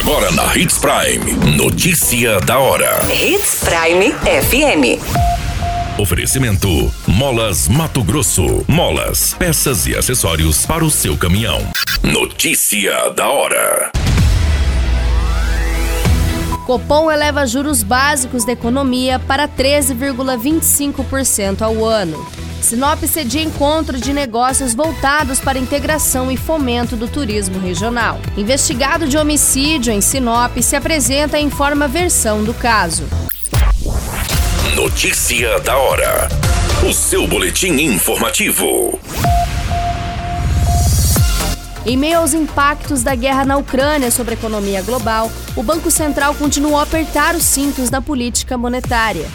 Agora na Hits Prime. Notícia da hora. Hits Prime FM. Oferecimento: Molas Mato Grosso. Molas, peças e acessórios para o seu caminhão. Notícia da hora. Copom eleva juros básicos da economia para 13,25% ao ano. Sinop cedia encontro de negócios voltados para integração e fomento do turismo regional. Investigado de homicídio em Sinop se apresenta em forma versão do caso. Notícia da hora. O seu boletim informativo. Em meio aos impactos da guerra na Ucrânia sobre a economia global, o Banco Central continuou a apertar os cintos na política monetária.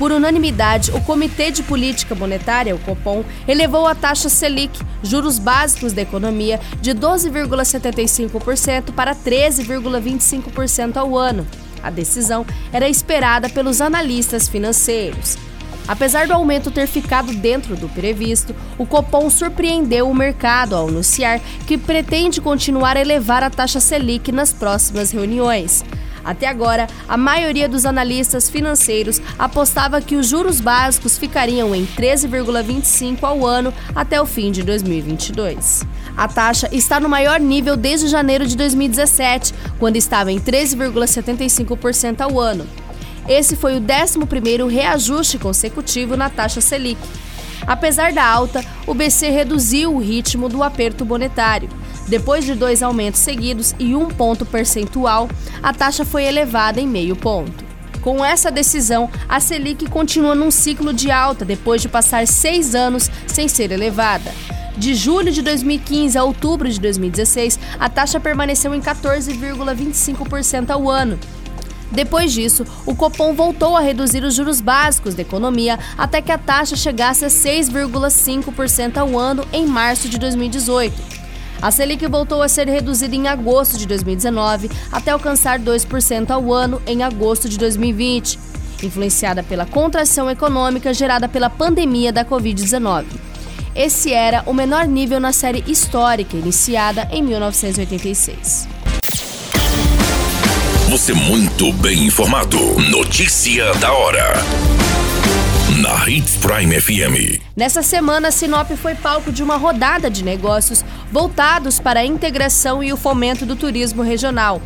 Por unanimidade, o Comitê de Política Monetária, o Copom, elevou a taxa Selic, juros básicos da economia, de 12,75% para 13,25% ao ano. A decisão era esperada pelos analistas financeiros. Apesar do aumento ter ficado dentro do previsto, o Copom surpreendeu o mercado ao anunciar que pretende continuar a elevar a taxa Selic nas próximas reuniões. Até agora, a maioria dos analistas financeiros apostava que os juros básicos ficariam em 13,25 ao ano até o fim de 2022. A taxa está no maior nível desde janeiro de 2017, quando estava em 13,75% ao ano. Esse foi o 11º reajuste consecutivo na taxa Selic. Apesar da alta, o BC reduziu o ritmo do aperto monetário. Depois de dois aumentos seguidos e um ponto percentual, a taxa foi elevada em meio ponto. Com essa decisão, a Selic continua num ciclo de alta depois de passar seis anos sem ser elevada. De julho de 2015 a outubro de 2016, a taxa permaneceu em 14,25% ao ano. Depois disso, o Copom voltou a reduzir os juros básicos da economia até que a taxa chegasse a 6,5% ao ano em março de 2018. A Selic voltou a ser reduzida em agosto de 2019 até alcançar 2% ao ano em agosto de 2020, influenciada pela contração econômica gerada pela pandemia da Covid-19. Esse era o menor nível na série histórica iniciada em 1986. Você muito bem informado. Notícia da hora na Hits Prime FM. Nessa semana, Sinop foi palco de uma rodada de negócios voltados para a integração e o fomento do turismo regional.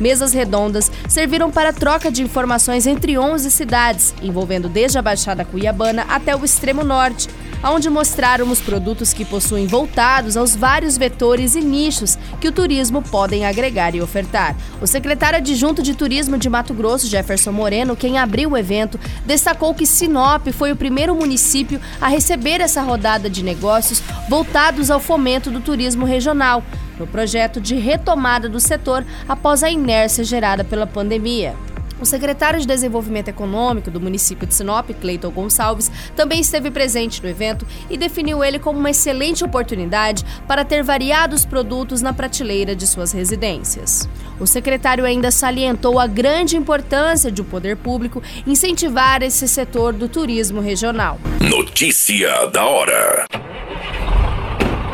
Mesas redondas serviram para troca de informações entre 11 cidades, envolvendo desde a Baixada Cuiabana até o extremo norte, onde mostraram os produtos que possuem voltados aos vários vetores e nichos que o turismo podem agregar e ofertar. O secretário adjunto de Turismo de Mato Grosso, Jefferson Moreno, quem abriu o evento, destacou que Sinop foi o primeiro município a receber essa rodada de negócios voltados ao fomento do turismo regional, no projeto de retomada do setor após a inércia gerada pela pandemia. O secretário de Desenvolvimento Econômico do município de Sinop, Cleiton Gonçalves, também esteve presente no evento e definiu ele como uma excelente oportunidade para ter variados produtos na prateleira de suas residências. O secretário ainda salientou a grande importância de o poder público incentivar esse setor do turismo regional. Notícia da hora.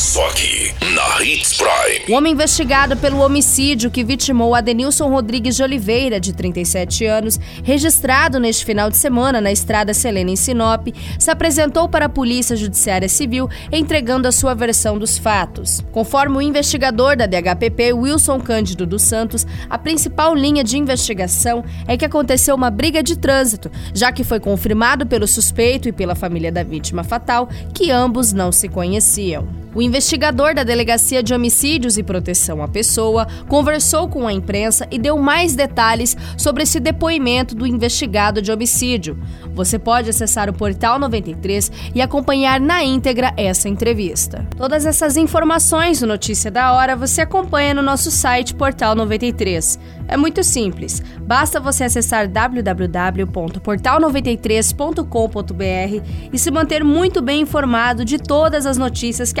Só aqui, na Hits Prime. O homem investigado pelo homicídio que vitimou Adenilson Rodrigues de Oliveira, de 37 anos, registrado neste final de semana na estrada Selena em Sinop, se apresentou para a Polícia Judiciária Civil entregando a sua versão dos fatos. Conforme o investigador da DHPP, Wilson Cândido dos Santos, a principal linha de investigação é que aconteceu uma briga de trânsito, já que foi confirmado pelo suspeito e pela família da vítima fatal que ambos não se conheciam. O investigador da Delegacia de Homicídios e Proteção à Pessoa conversou com a imprensa e deu mais detalhes sobre esse depoimento do investigado de homicídio. Você pode acessar o Portal 93 e acompanhar na íntegra essa entrevista. Todas essas informações do Notícia da Hora você acompanha no nosso site Portal 93. É muito simples, basta você acessar www.portal93.com.br e se manter muito bem informado de todas as notícias que